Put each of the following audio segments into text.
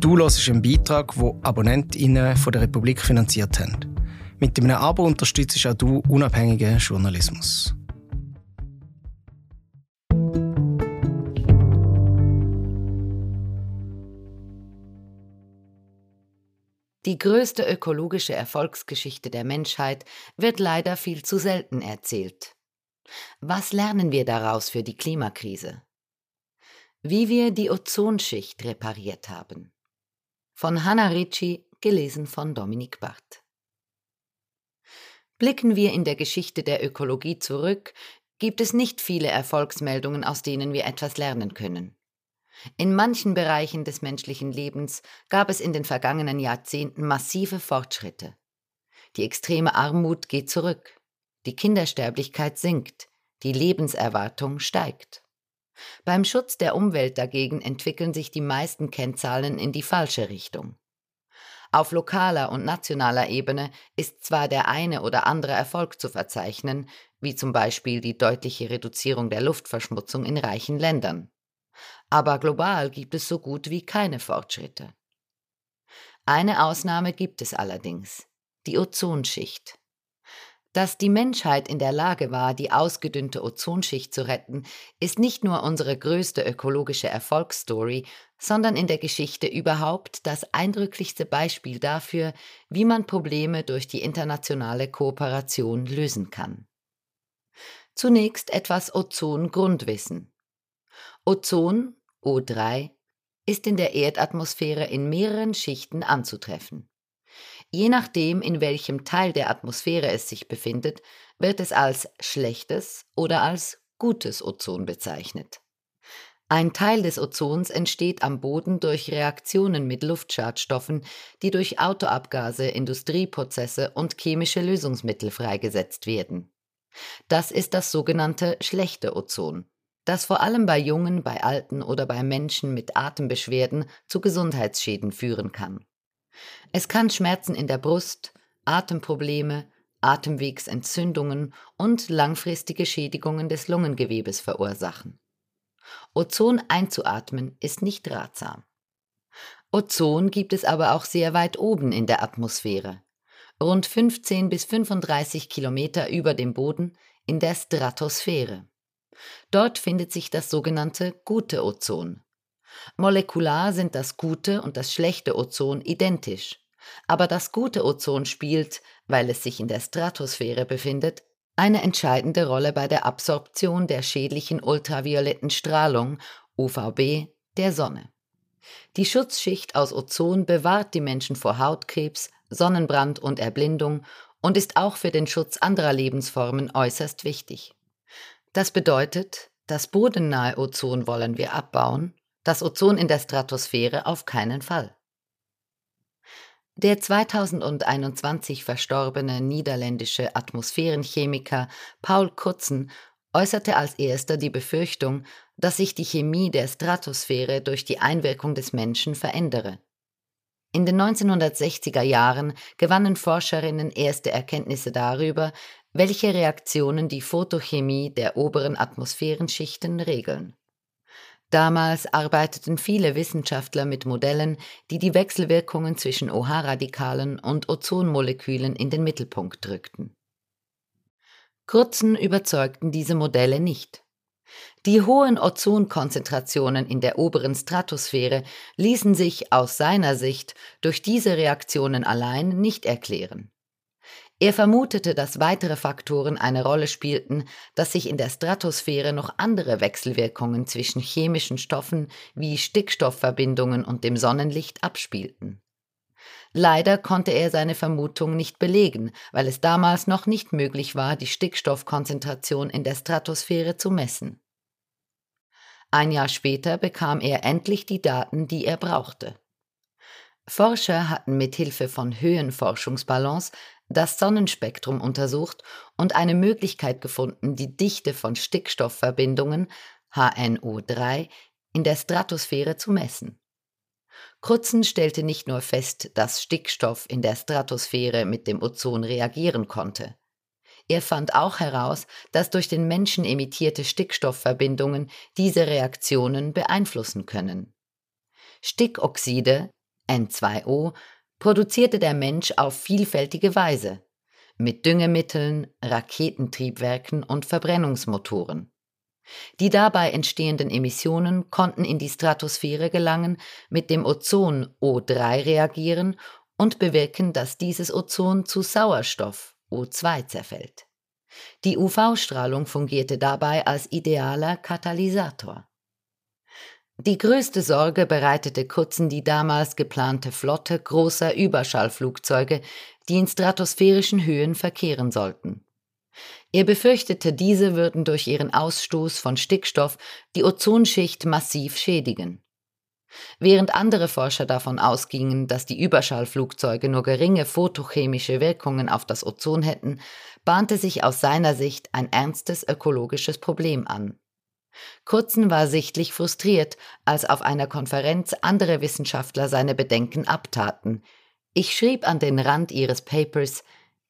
Du hörst einen Beitrag, den AbonnentInnen von der Republik finanziert haben. Mit einem Abo unterstützt auch du unabhängigen Journalismus. Die größte ökologische Erfolgsgeschichte der Menschheit wird leider viel zu selten erzählt. Was lernen wir daraus für die Klimakrise? Wie wir die Ozonschicht repariert haben. Von Hanna Ricci, gelesen von Dominik Barth. Blicken wir in der Geschichte der Ökologie zurück, gibt es nicht viele Erfolgsmeldungen, aus denen wir etwas lernen können. In manchen Bereichen des menschlichen Lebens gab es in den vergangenen Jahrzehnten massive Fortschritte. Die extreme Armut geht zurück, die Kindersterblichkeit sinkt, die Lebenserwartung steigt. Beim Schutz der Umwelt dagegen entwickeln sich die meisten Kennzahlen in die falsche Richtung. Auf lokaler und nationaler Ebene ist zwar der eine oder andere Erfolg zu verzeichnen, wie zum Beispiel die deutliche Reduzierung der Luftverschmutzung in reichen Ländern. Aber global gibt es so gut wie keine Fortschritte. Eine Ausnahme gibt es allerdings, die Ozonschicht. Dass die Menschheit in der Lage war, die ausgedünnte Ozonschicht zu retten, ist nicht nur unsere größte ökologische Erfolgsstory, sondern in der Geschichte überhaupt das eindrücklichste Beispiel dafür, wie man Probleme durch die internationale Kooperation lösen kann. Zunächst etwas Ozon-Grundwissen. Ozon, O3, ist in der Erdatmosphäre in mehreren Schichten anzutreffen. Je nachdem, in welchem Teil der Atmosphäre es sich befindet, wird es als schlechtes oder als gutes Ozon bezeichnet. Ein Teil des Ozons entsteht am Boden durch Reaktionen mit Luftschadstoffen, die durch Autoabgase, Industrieprozesse und chemische Lösungsmittel freigesetzt werden. Das ist das sogenannte schlechte Ozon, das vor allem bei Jungen, bei Alten oder bei Menschen mit Atembeschwerden zu Gesundheitsschäden führen kann. Es kann Schmerzen in der Brust, Atemprobleme, Atemwegsentzündungen und langfristige Schädigungen des Lungengewebes verursachen. Ozon einzuatmen ist nicht ratsam. Ozon gibt es aber auch sehr weit oben in der Atmosphäre, rund 15 bis 35 Kilometer über dem Boden in der Stratosphäre. Dort findet sich das sogenannte gute Ozon, Molekular sind das gute und das schlechte Ozon identisch. Aber das gute Ozon spielt, weil es sich in der Stratosphäre befindet, eine entscheidende Rolle bei der Absorption der schädlichen ultravioletten Strahlung UVB der Sonne. Die Schutzschicht aus Ozon bewahrt die Menschen vor Hautkrebs, Sonnenbrand und Erblindung und ist auch für den Schutz anderer Lebensformen äußerst wichtig. Das bedeutet, das bodennahe Ozon wollen wir abbauen das Ozon in der Stratosphäre auf keinen Fall. Der 2021 verstorbene niederländische Atmosphärenchemiker Paul Kurzen äußerte als erster die Befürchtung, dass sich die Chemie der Stratosphäre durch die Einwirkung des Menschen verändere. In den 1960er Jahren gewannen Forscherinnen erste Erkenntnisse darüber, welche Reaktionen die Photochemie der oberen Atmosphärenschichten regeln. Damals arbeiteten viele Wissenschaftler mit Modellen, die die Wechselwirkungen zwischen OH-Radikalen und Ozonmolekülen in den Mittelpunkt drückten. Kurzen überzeugten diese Modelle nicht. Die hohen Ozonkonzentrationen in der oberen Stratosphäre ließen sich aus seiner Sicht durch diese Reaktionen allein nicht erklären. Er vermutete, dass weitere Faktoren eine Rolle spielten, dass sich in der Stratosphäre noch andere Wechselwirkungen zwischen chemischen Stoffen wie Stickstoffverbindungen und dem Sonnenlicht abspielten. Leider konnte er seine Vermutung nicht belegen, weil es damals noch nicht möglich war, die Stickstoffkonzentration in der Stratosphäre zu messen. Ein Jahr später bekam er endlich die Daten, die er brauchte. Forscher hatten mit Hilfe von Höhenforschungsballons das Sonnenspektrum untersucht und eine Möglichkeit gefunden, die Dichte von Stickstoffverbindungen HNO3 in der Stratosphäre zu messen. Krutzen stellte nicht nur fest, dass Stickstoff in der Stratosphäre mit dem Ozon reagieren konnte. Er fand auch heraus, dass durch den Menschen emittierte Stickstoffverbindungen diese Reaktionen beeinflussen können. Stickoxide, N2O, produzierte der Mensch auf vielfältige Weise mit Düngemitteln, Raketentriebwerken und Verbrennungsmotoren. Die dabei entstehenden Emissionen konnten in die Stratosphäre gelangen, mit dem Ozon O3 reagieren und bewirken, dass dieses Ozon zu Sauerstoff O2 zerfällt. Die UV-Strahlung fungierte dabei als idealer Katalysator. Die größte Sorge bereitete Kutzen die damals geplante Flotte großer Überschallflugzeuge, die in stratosphärischen Höhen verkehren sollten. Er befürchtete, diese würden durch ihren Ausstoß von Stickstoff die Ozonschicht massiv schädigen. Während andere Forscher davon ausgingen, dass die Überschallflugzeuge nur geringe photochemische Wirkungen auf das Ozon hätten, bahnte sich aus seiner Sicht ein ernstes ökologisches Problem an. Kurzen war sichtlich frustriert, als auf einer Konferenz andere Wissenschaftler seine Bedenken abtaten. Ich schrieb an den Rand ihres Papers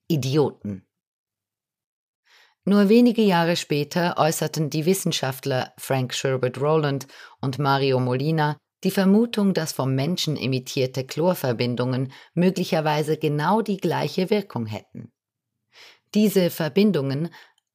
Idioten. Nur wenige Jahre später äußerten die Wissenschaftler Frank Sherbert Rowland und Mario Molina die Vermutung, dass vom Menschen emittierte Chlorverbindungen möglicherweise genau die gleiche Wirkung hätten. Diese Verbindungen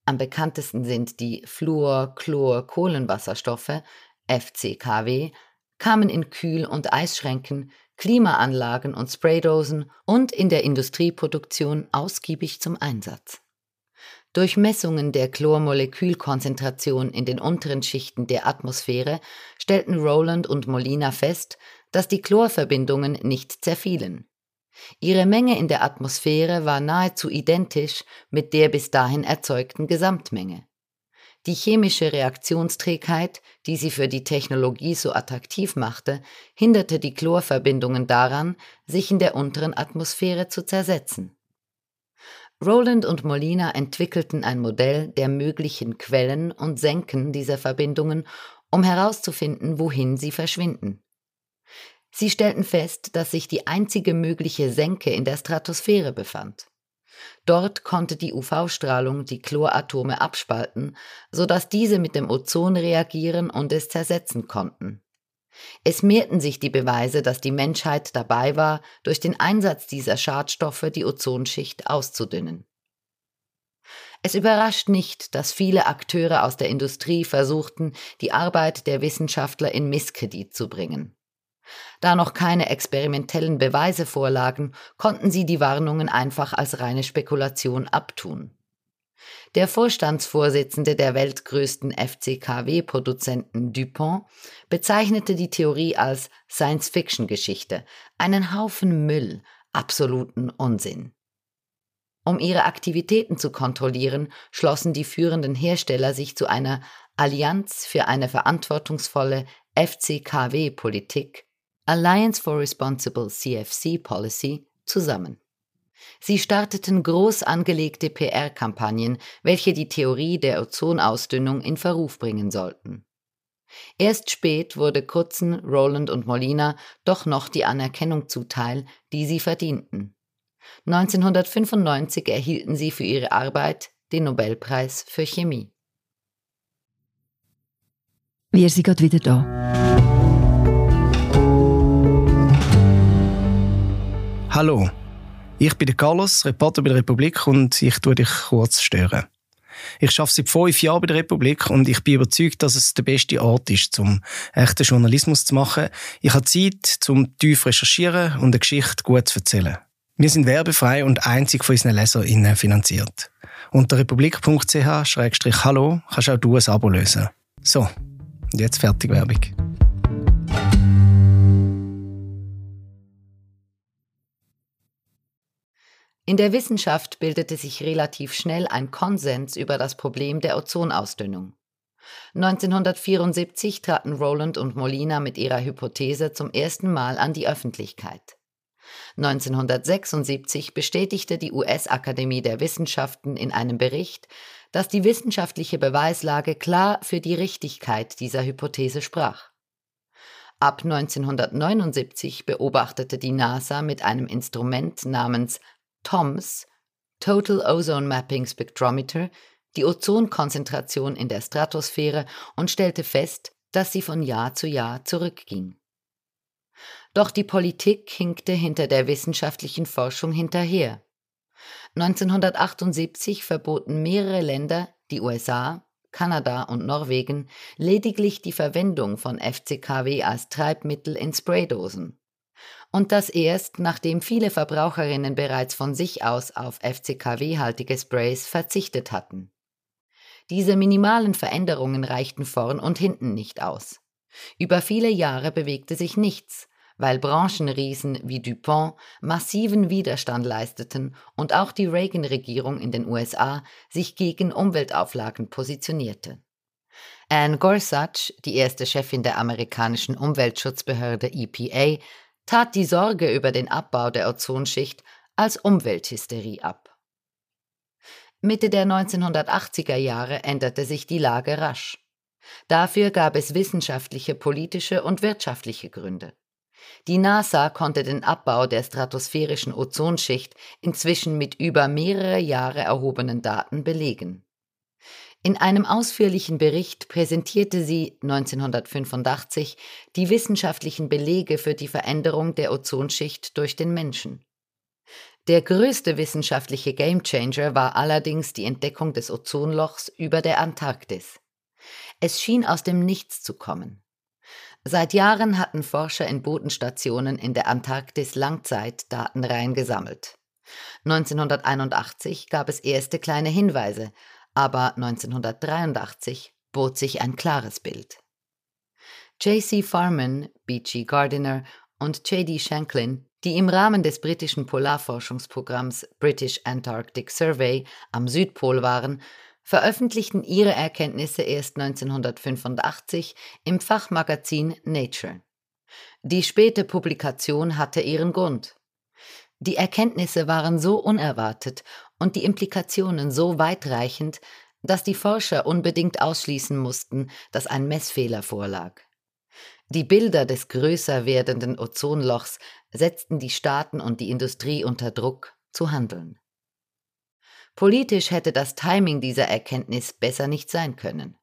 am bekanntesten sind die Fluor-Chlor-Kohlenwasserstoffe, FCKW, kamen in Kühl- und Eisschränken, Klimaanlagen und Spraydosen und in der Industrieproduktion ausgiebig zum Einsatz. Durch Messungen der Chlormolekülkonzentration in den unteren Schichten der Atmosphäre stellten Rowland und Molina fest, dass die Chlorverbindungen nicht zerfielen. Ihre Menge in der Atmosphäre war nahezu identisch mit der bis dahin erzeugten Gesamtmenge. Die chemische Reaktionsträgheit, die sie für die Technologie so attraktiv machte, hinderte die Chlorverbindungen daran, sich in der unteren Atmosphäre zu zersetzen. Roland und Molina entwickelten ein Modell der möglichen Quellen und Senken dieser Verbindungen, um herauszufinden, wohin sie verschwinden. Sie stellten fest, dass sich die einzige mögliche Senke in der Stratosphäre befand. Dort konnte die UV-Strahlung die Chloratome abspalten, sodass diese mit dem Ozon reagieren und es zersetzen konnten. Es mehrten sich die Beweise, dass die Menschheit dabei war, durch den Einsatz dieser Schadstoffe die Ozonschicht auszudünnen. Es überrascht nicht, dass viele Akteure aus der Industrie versuchten, die Arbeit der Wissenschaftler in Misskredit zu bringen. Da noch keine experimentellen Beweise vorlagen, konnten sie die Warnungen einfach als reine Spekulation abtun. Der Vorstandsvorsitzende der weltgrößten FCKW-Produzenten DuPont bezeichnete die Theorie als Science-Fiction-Geschichte, einen Haufen Müll, absoluten Unsinn. Um ihre Aktivitäten zu kontrollieren, schlossen die führenden Hersteller sich zu einer Allianz für eine verantwortungsvolle FCKW-Politik Alliance for Responsible CFC Policy zusammen. Sie starteten groß angelegte PR-Kampagnen, welche die Theorie der Ozonausdünnung in Verruf bringen sollten. Erst spät wurde Kurzen, Roland und Molina doch noch die Anerkennung zuteil, die sie verdienten. 1995 erhielten sie für ihre Arbeit den Nobelpreis für Chemie. Wir sind gerade wieder da. Hallo, ich bin Carlos, Reporter bei der Republik und ich tue dich kurz stören. Ich arbeite seit fünf Jahren bei der Republik und ich bin überzeugt, dass es der beste Ort ist, um echten Journalismus zu machen. Ich habe Zeit, um tief recherchieren und eine Geschichte gut zu erzählen. Wir sind werbefrei und einzig von unseren LeserInnen finanziert. Unter republik.ch-hallo kannst auch du ein Abo lösen. So, und jetzt fertig Werbung. In der Wissenschaft bildete sich relativ schnell ein Konsens über das Problem der Ozonausdünnung. 1974 traten Rowland und Molina mit ihrer Hypothese zum ersten Mal an die Öffentlichkeit. 1976 bestätigte die US-Akademie der Wissenschaften in einem Bericht, dass die wissenschaftliche Beweislage klar für die Richtigkeit dieser Hypothese sprach. Ab 1979 beobachtete die NASA mit einem Instrument namens TOMS, Total Ozone Mapping Spectrometer, die Ozonkonzentration in der Stratosphäre und stellte fest, dass sie von Jahr zu Jahr zurückging. Doch die Politik hinkte hinter der wissenschaftlichen Forschung hinterher. 1978 verboten mehrere Länder, die USA, Kanada und Norwegen, lediglich die Verwendung von FCKW als Treibmittel in Spraydosen. Und das erst, nachdem viele Verbraucherinnen bereits von sich aus auf FCKW-haltige Sprays verzichtet hatten. Diese minimalen Veränderungen reichten vorn und hinten nicht aus. Über viele Jahre bewegte sich nichts, weil Branchenriesen wie DuPont massiven Widerstand leisteten und auch die Reagan-Regierung in den USA sich gegen Umweltauflagen positionierte. Anne Gorsuch, die erste Chefin der amerikanischen Umweltschutzbehörde EPA, tat die Sorge über den Abbau der Ozonschicht als Umwelthysterie ab. Mitte der 1980er Jahre änderte sich die Lage rasch. Dafür gab es wissenschaftliche, politische und wirtschaftliche Gründe. Die NASA konnte den Abbau der stratosphärischen Ozonschicht inzwischen mit über mehrere Jahre erhobenen Daten belegen. In einem ausführlichen Bericht präsentierte sie 1985 die wissenschaftlichen Belege für die Veränderung der Ozonschicht durch den Menschen. Der größte wissenschaftliche Gamechanger war allerdings die Entdeckung des Ozonlochs über der Antarktis. Es schien aus dem Nichts zu kommen. Seit Jahren hatten Forscher in Bodenstationen in der Antarktis Langzeitdatenreihen gesammelt. 1981 gab es erste kleine Hinweise, aber 1983 bot sich ein klares Bild. J.C. Farman, B.G. Gardiner und J.D. Shanklin, die im Rahmen des britischen Polarforschungsprogramms British Antarctic Survey am Südpol waren, veröffentlichten ihre Erkenntnisse erst 1985 im Fachmagazin Nature. Die späte Publikation hatte ihren Grund. Die Erkenntnisse waren so unerwartet und die Implikationen so weitreichend, dass die Forscher unbedingt ausschließen mussten, dass ein Messfehler vorlag. Die Bilder des größer werdenden Ozonlochs setzten die Staaten und die Industrie unter Druck zu handeln. Politisch hätte das Timing dieser Erkenntnis besser nicht sein können.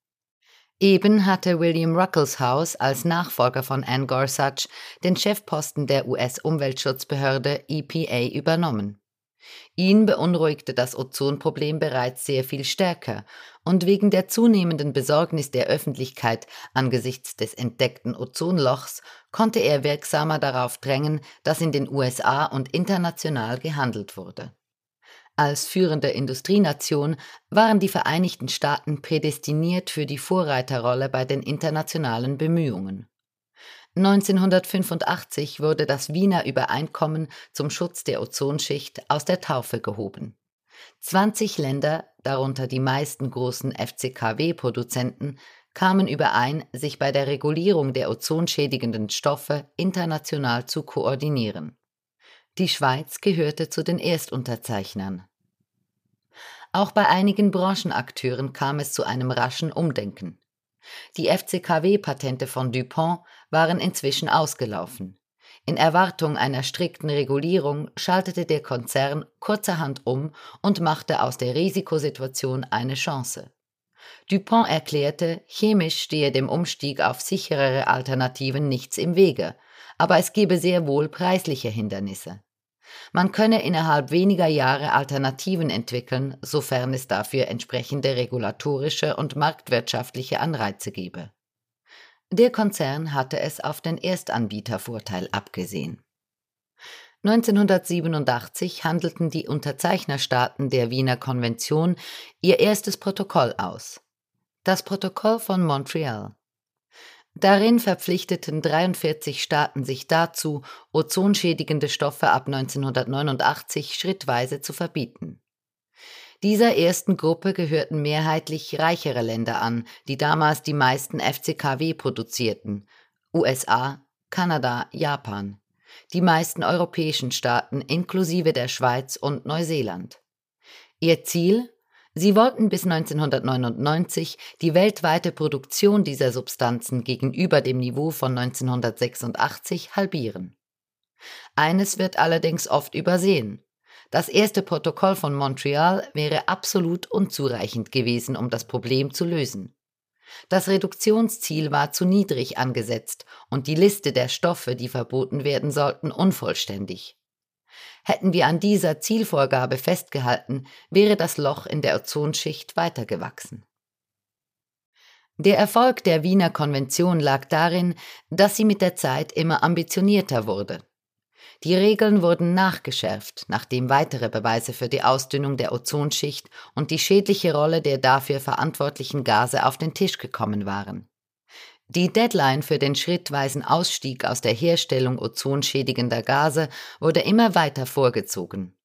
Eben hatte William Ruckelshaus als Nachfolger von Anne Gorsuch den Chefposten der US-Umweltschutzbehörde EPA übernommen. Ihn beunruhigte das Ozonproblem bereits sehr viel stärker, und wegen der zunehmenden Besorgnis der Öffentlichkeit angesichts des entdeckten Ozonlochs konnte er wirksamer darauf drängen, dass in den USA und international gehandelt wurde. Als führende Industrienation waren die Vereinigten Staaten prädestiniert für die Vorreiterrolle bei den internationalen Bemühungen. 1985 wurde das Wiener Übereinkommen zum Schutz der Ozonschicht aus der Taufe gehoben. 20 Länder, darunter die meisten großen FCKW-Produzenten, kamen überein, sich bei der Regulierung der ozonschädigenden Stoffe international zu koordinieren. Die Schweiz gehörte zu den Erstunterzeichnern. Auch bei einigen Branchenakteuren kam es zu einem raschen Umdenken. Die FCKW-Patente von DuPont waren inzwischen ausgelaufen. In Erwartung einer strikten Regulierung schaltete der Konzern kurzerhand um und machte aus der Risikosituation eine Chance. DuPont erklärte, chemisch stehe dem Umstieg auf sicherere Alternativen nichts im Wege, aber es gebe sehr wohl preisliche Hindernisse. Man könne innerhalb weniger Jahre Alternativen entwickeln, sofern es dafür entsprechende regulatorische und marktwirtschaftliche Anreize gebe. Der Konzern hatte es auf den Erstanbietervorteil abgesehen. 1987 handelten die Unterzeichnerstaaten der Wiener Konvention ihr erstes Protokoll aus. Das Protokoll von Montreal. Darin verpflichteten 43 Staaten sich dazu, ozonschädigende Stoffe ab 1989 schrittweise zu verbieten. Dieser ersten Gruppe gehörten mehrheitlich reichere Länder an, die damals die meisten FCKW produzierten USA, Kanada, Japan, die meisten europäischen Staaten inklusive der Schweiz und Neuseeland. Ihr Ziel Sie wollten bis 1999 die weltweite Produktion dieser Substanzen gegenüber dem Niveau von 1986 halbieren. Eines wird allerdings oft übersehen. Das erste Protokoll von Montreal wäre absolut unzureichend gewesen, um das Problem zu lösen. Das Reduktionsziel war zu niedrig angesetzt und die Liste der Stoffe, die verboten werden sollten, unvollständig. Hätten wir an dieser Zielvorgabe festgehalten, wäre das Loch in der Ozonschicht weitergewachsen. Der Erfolg der Wiener Konvention lag darin, dass sie mit der Zeit immer ambitionierter wurde. Die Regeln wurden nachgeschärft, nachdem weitere Beweise für die Ausdünnung der Ozonschicht und die schädliche Rolle der dafür verantwortlichen Gase auf den Tisch gekommen waren. Die Deadline für den schrittweisen Ausstieg aus der Herstellung ozonschädigender Gase wurde immer weiter vorgezogen.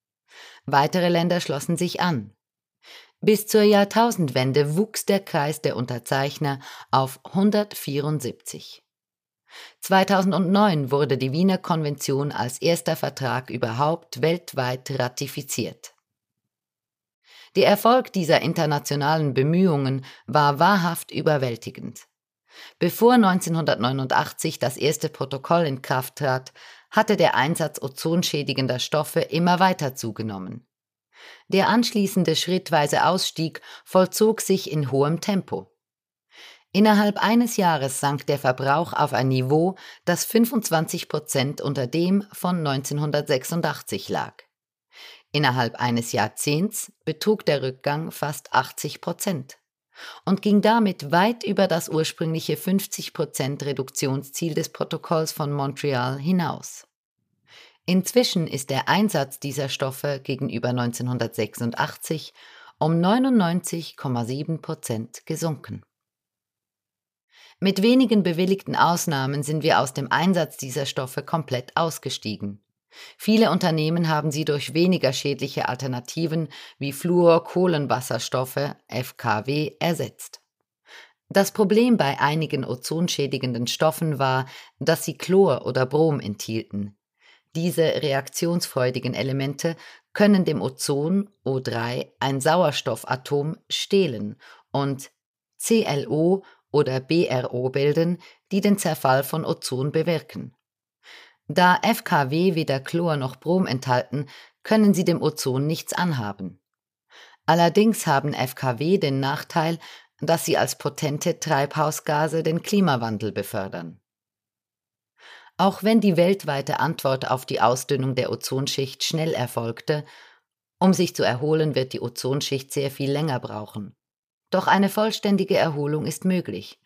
Weitere Länder schlossen sich an. Bis zur Jahrtausendwende wuchs der Kreis der Unterzeichner auf 174. 2009 wurde die Wiener Konvention als erster Vertrag überhaupt weltweit ratifiziert. Der Erfolg dieser internationalen Bemühungen war wahrhaft überwältigend. Bevor 1989 das erste Protokoll in Kraft trat, hatte der Einsatz ozonschädigender Stoffe immer weiter zugenommen. Der anschließende schrittweise Ausstieg vollzog sich in hohem Tempo. Innerhalb eines Jahres sank der Verbrauch auf ein Niveau, das 25 Prozent unter dem von 1986 lag. Innerhalb eines Jahrzehnts betrug der Rückgang fast 80 Prozent und ging damit weit über das ursprüngliche 50 Prozent Reduktionsziel des Protokolls von Montreal hinaus. Inzwischen ist der Einsatz dieser Stoffe gegenüber 1986 um 99,7 Prozent gesunken. Mit wenigen bewilligten Ausnahmen sind wir aus dem Einsatz dieser Stoffe komplett ausgestiegen. Viele Unternehmen haben sie durch weniger schädliche Alternativen wie Fluorkohlenwasserstoffe FKW ersetzt. Das Problem bei einigen ozonschädigenden Stoffen war, dass sie Chlor oder Brom enthielten. Diese reaktionsfreudigen Elemente können dem Ozon O3 ein Sauerstoffatom stehlen und CLO oder BRO bilden, die den Zerfall von Ozon bewirken. Da FKW weder Chlor noch Brom enthalten, können sie dem Ozon nichts anhaben. Allerdings haben FKW den Nachteil, dass sie als potente Treibhausgase den Klimawandel befördern. Auch wenn die weltweite Antwort auf die Ausdünnung der Ozonschicht schnell erfolgte, um sich zu erholen wird die Ozonschicht sehr viel länger brauchen. Doch eine vollständige Erholung ist möglich.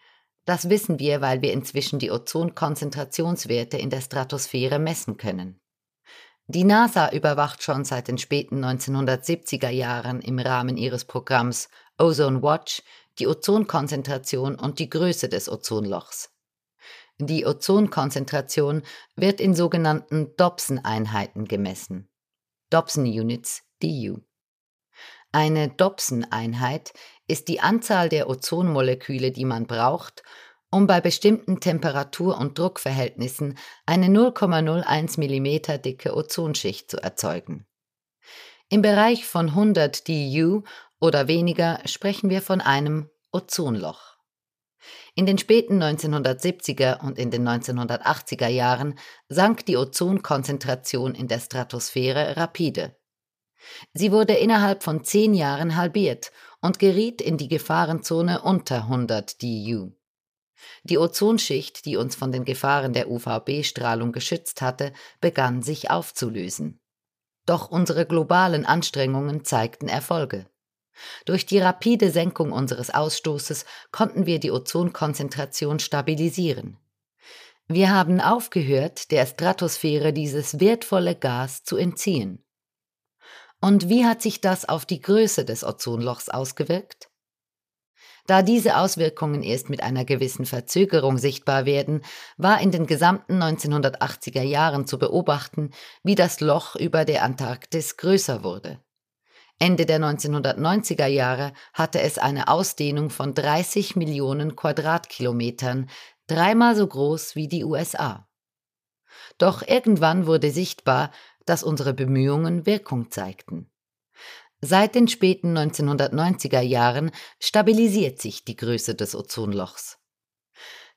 Das wissen wir, weil wir inzwischen die Ozonkonzentrationswerte in der Stratosphäre messen können. Die NASA überwacht schon seit den späten 1970er Jahren im Rahmen ihres Programms Ozone Watch die Ozonkonzentration und die Größe des Ozonlochs. Die Ozonkonzentration wird in sogenannten Dobson-Einheiten gemessen. Dobson Units, DU. Eine Dobson-Einheit ist die Anzahl der Ozonmoleküle, die man braucht, um bei bestimmten Temperatur- und Druckverhältnissen eine 0,01 mm dicke Ozonschicht zu erzeugen. Im Bereich von 100 DU oder weniger sprechen wir von einem Ozonloch. In den späten 1970er und in den 1980er Jahren sank die Ozonkonzentration in der Stratosphäre rapide. Sie wurde innerhalb von zehn Jahren halbiert und geriet in die Gefahrenzone unter 100 DU. Die Ozonschicht, die uns von den Gefahren der UVB-Strahlung geschützt hatte, begann sich aufzulösen. Doch unsere globalen Anstrengungen zeigten Erfolge. Durch die rapide Senkung unseres Ausstoßes konnten wir die Ozonkonzentration stabilisieren. Wir haben aufgehört, der Stratosphäre dieses wertvolle Gas zu entziehen. Und wie hat sich das auf die Größe des Ozonlochs ausgewirkt? Da diese Auswirkungen erst mit einer gewissen Verzögerung sichtbar werden, war in den gesamten 1980er Jahren zu beobachten, wie das Loch über der Antarktis größer wurde. Ende der 1990er Jahre hatte es eine Ausdehnung von 30 Millionen Quadratkilometern, dreimal so groß wie die USA. Doch irgendwann wurde sichtbar, dass unsere Bemühungen Wirkung zeigten. Seit den späten 1990er Jahren stabilisiert sich die Größe des Ozonlochs.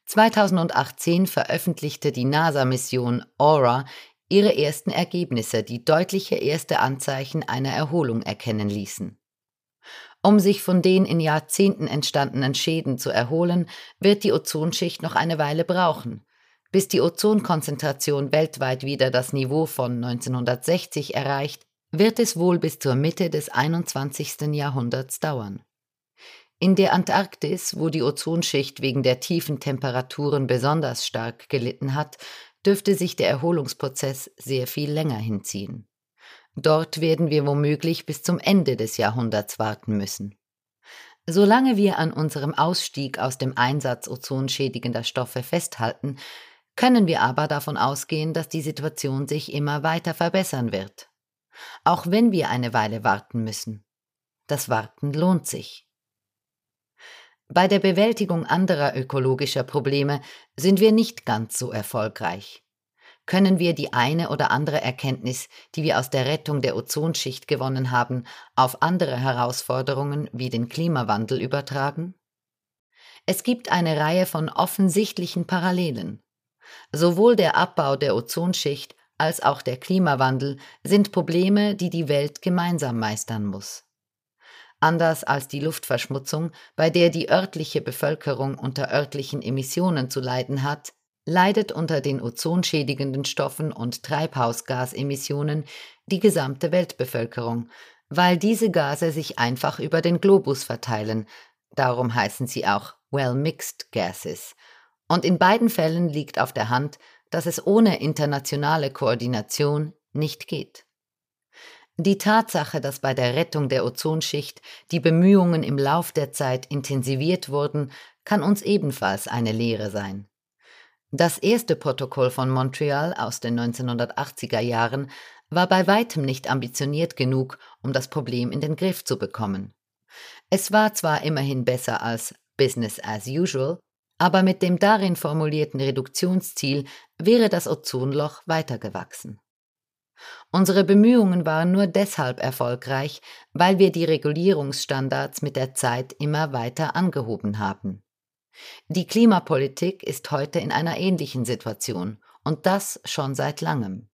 2018 veröffentlichte die NASA-Mission Aura ihre ersten Ergebnisse, die deutliche erste Anzeichen einer Erholung erkennen ließen. Um sich von den in Jahrzehnten entstandenen Schäden zu erholen, wird die Ozonschicht noch eine Weile brauchen. Bis die Ozonkonzentration weltweit wieder das Niveau von 1960 erreicht, wird es wohl bis zur Mitte des 21. Jahrhunderts dauern. In der Antarktis, wo die Ozonschicht wegen der tiefen Temperaturen besonders stark gelitten hat, dürfte sich der Erholungsprozess sehr viel länger hinziehen. Dort werden wir womöglich bis zum Ende des Jahrhunderts warten müssen. Solange wir an unserem Ausstieg aus dem Einsatz ozonschädigender Stoffe festhalten, können wir aber davon ausgehen, dass die Situation sich immer weiter verbessern wird. Auch wenn wir eine Weile warten müssen. Das Warten lohnt sich. Bei der Bewältigung anderer ökologischer Probleme sind wir nicht ganz so erfolgreich können wir die eine oder andere Erkenntnis, die wir aus der Rettung der Ozonschicht gewonnen haben, auf andere Herausforderungen wie den Klimawandel übertragen? Es gibt eine Reihe von offensichtlichen Parallelen. Sowohl der Abbau der Ozonschicht als auch der Klimawandel sind Probleme, die die Welt gemeinsam meistern muss. Anders als die Luftverschmutzung, bei der die örtliche Bevölkerung unter örtlichen Emissionen zu leiden hat, leidet unter den ozonschädigenden Stoffen und Treibhausgasemissionen die gesamte Weltbevölkerung, weil diese Gase sich einfach über den Globus verteilen, darum heißen sie auch well-mixed gases. Und in beiden Fällen liegt auf der Hand, dass es ohne internationale Koordination nicht geht. Die Tatsache, dass bei der Rettung der Ozonschicht die Bemühungen im Lauf der Zeit intensiviert wurden, kann uns ebenfalls eine Lehre sein. Das erste Protokoll von Montreal aus den 1980er Jahren war bei weitem nicht ambitioniert genug, um das Problem in den Griff zu bekommen. Es war zwar immerhin besser als Business as usual, aber mit dem darin formulierten Reduktionsziel wäre das Ozonloch weitergewachsen. Unsere Bemühungen waren nur deshalb erfolgreich, weil wir die Regulierungsstandards mit der Zeit immer weiter angehoben haben. Die Klimapolitik ist heute in einer ähnlichen Situation und das schon seit langem.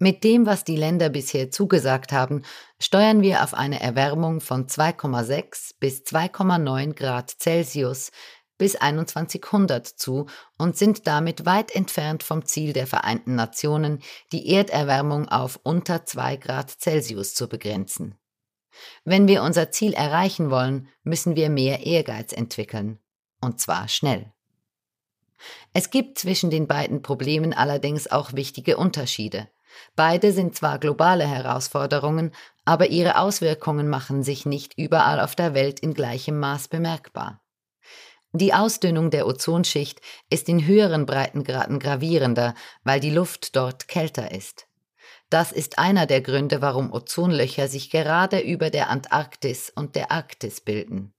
Mit dem, was die Länder bisher zugesagt haben, steuern wir auf eine Erwärmung von 2,6 bis 2,9 Grad Celsius bis 2100 zu und sind damit weit entfernt vom Ziel der Vereinten Nationen, die Erderwärmung auf unter 2 Grad Celsius zu begrenzen. Wenn wir unser Ziel erreichen wollen, müssen wir mehr Ehrgeiz entwickeln. Und zwar schnell. Es gibt zwischen den beiden Problemen allerdings auch wichtige Unterschiede. Beide sind zwar globale Herausforderungen, aber ihre Auswirkungen machen sich nicht überall auf der Welt in gleichem Maß bemerkbar. Die Ausdünnung der Ozonschicht ist in höheren Breitengraden gravierender, weil die Luft dort kälter ist. Das ist einer der Gründe, warum Ozonlöcher sich gerade über der Antarktis und der Arktis bilden.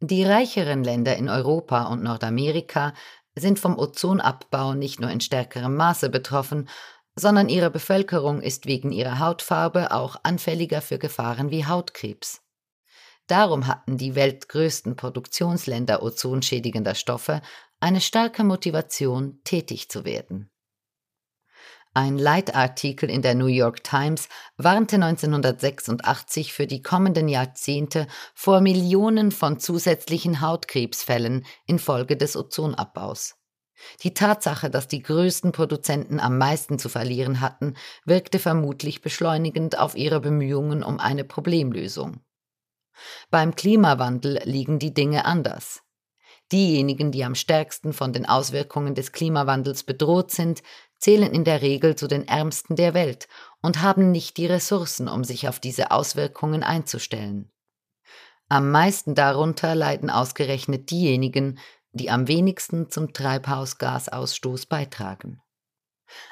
Die reicheren Länder in Europa und Nordamerika sind vom Ozonabbau nicht nur in stärkerem Maße betroffen, sondern ihre Bevölkerung ist wegen ihrer Hautfarbe auch anfälliger für Gefahren wie Hautkrebs. Darum hatten die weltgrößten Produktionsländer ozonschädigender Stoffe eine starke Motivation, tätig zu werden. Ein Leitartikel in der New York Times warnte 1986 für die kommenden Jahrzehnte vor Millionen von zusätzlichen Hautkrebsfällen infolge des Ozonabbaus. Die Tatsache, dass die größten Produzenten am meisten zu verlieren hatten, wirkte vermutlich beschleunigend auf ihre Bemühungen um eine Problemlösung. Beim Klimawandel liegen die Dinge anders. Diejenigen, die am stärksten von den Auswirkungen des Klimawandels bedroht sind, zählen in der Regel zu den Ärmsten der Welt und haben nicht die Ressourcen, um sich auf diese Auswirkungen einzustellen. Am meisten darunter leiden ausgerechnet diejenigen, die am wenigsten zum Treibhausgasausstoß beitragen.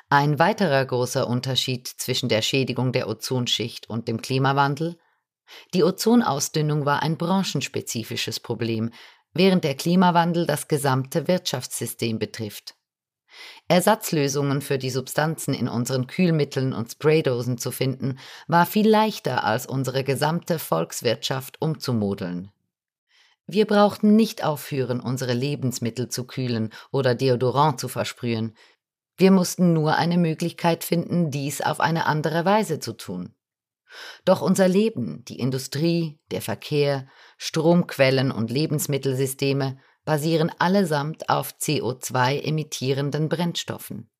Ein weiterer großer Unterschied zwischen der Schädigung der Ozonschicht und dem Klimawandel die Ozonausdünnung war ein branchenspezifisches Problem, während der Klimawandel das gesamte Wirtschaftssystem betrifft. Ersatzlösungen für die Substanzen in unseren Kühlmitteln und Spraydosen zu finden, war viel leichter als unsere gesamte Volkswirtschaft umzumodeln. Wir brauchten nicht aufhören, unsere Lebensmittel zu kühlen oder Deodorant zu versprühen. Wir mussten nur eine Möglichkeit finden, dies auf eine andere Weise zu tun. Doch unser Leben, die Industrie, der Verkehr, Stromquellen und Lebensmittelsysteme basieren allesamt auf CO2 emittierenden Brennstoffen.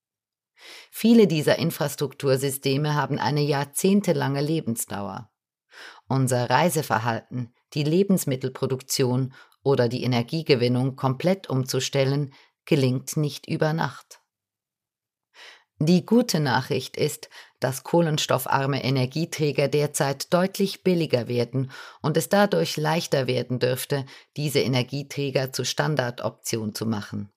Viele dieser Infrastruktursysteme haben eine jahrzehntelange Lebensdauer. Unser Reiseverhalten, die Lebensmittelproduktion oder die Energiegewinnung komplett umzustellen, gelingt nicht über Nacht. Die gute Nachricht ist, dass kohlenstoffarme Energieträger derzeit deutlich billiger werden und es dadurch leichter werden dürfte, diese Energieträger zur Standardoption zu machen.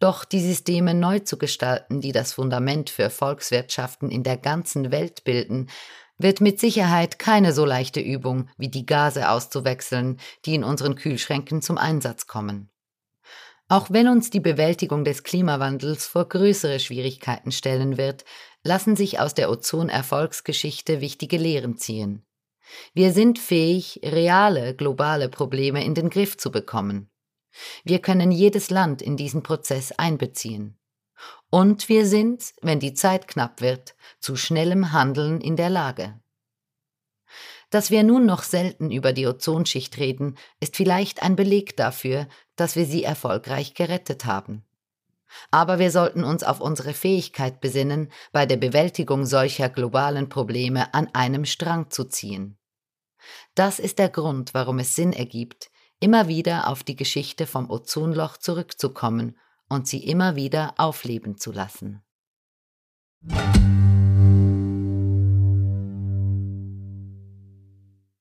Doch die Systeme neu zu gestalten, die das Fundament für Volkswirtschaften in der ganzen Welt bilden, wird mit Sicherheit keine so leichte Übung wie die Gase auszuwechseln, die in unseren Kühlschränken zum Einsatz kommen. Auch wenn uns die Bewältigung des Klimawandels vor größere Schwierigkeiten stellen wird, lassen sich aus der Ozon-Erfolgsgeschichte wichtige Lehren ziehen. Wir sind fähig, reale globale Probleme in den Griff zu bekommen. Wir können jedes Land in diesen Prozess einbeziehen. Und wir sind, wenn die Zeit knapp wird, zu schnellem Handeln in der Lage. Dass wir nun noch selten über die Ozonschicht reden, ist vielleicht ein Beleg dafür, dass wir sie erfolgreich gerettet haben. Aber wir sollten uns auf unsere Fähigkeit besinnen, bei der Bewältigung solcher globalen Probleme an einem Strang zu ziehen. Das ist der Grund, warum es Sinn ergibt, immer wieder auf die Geschichte vom Ozonloch zurückzukommen und sie immer wieder aufleben zu lassen.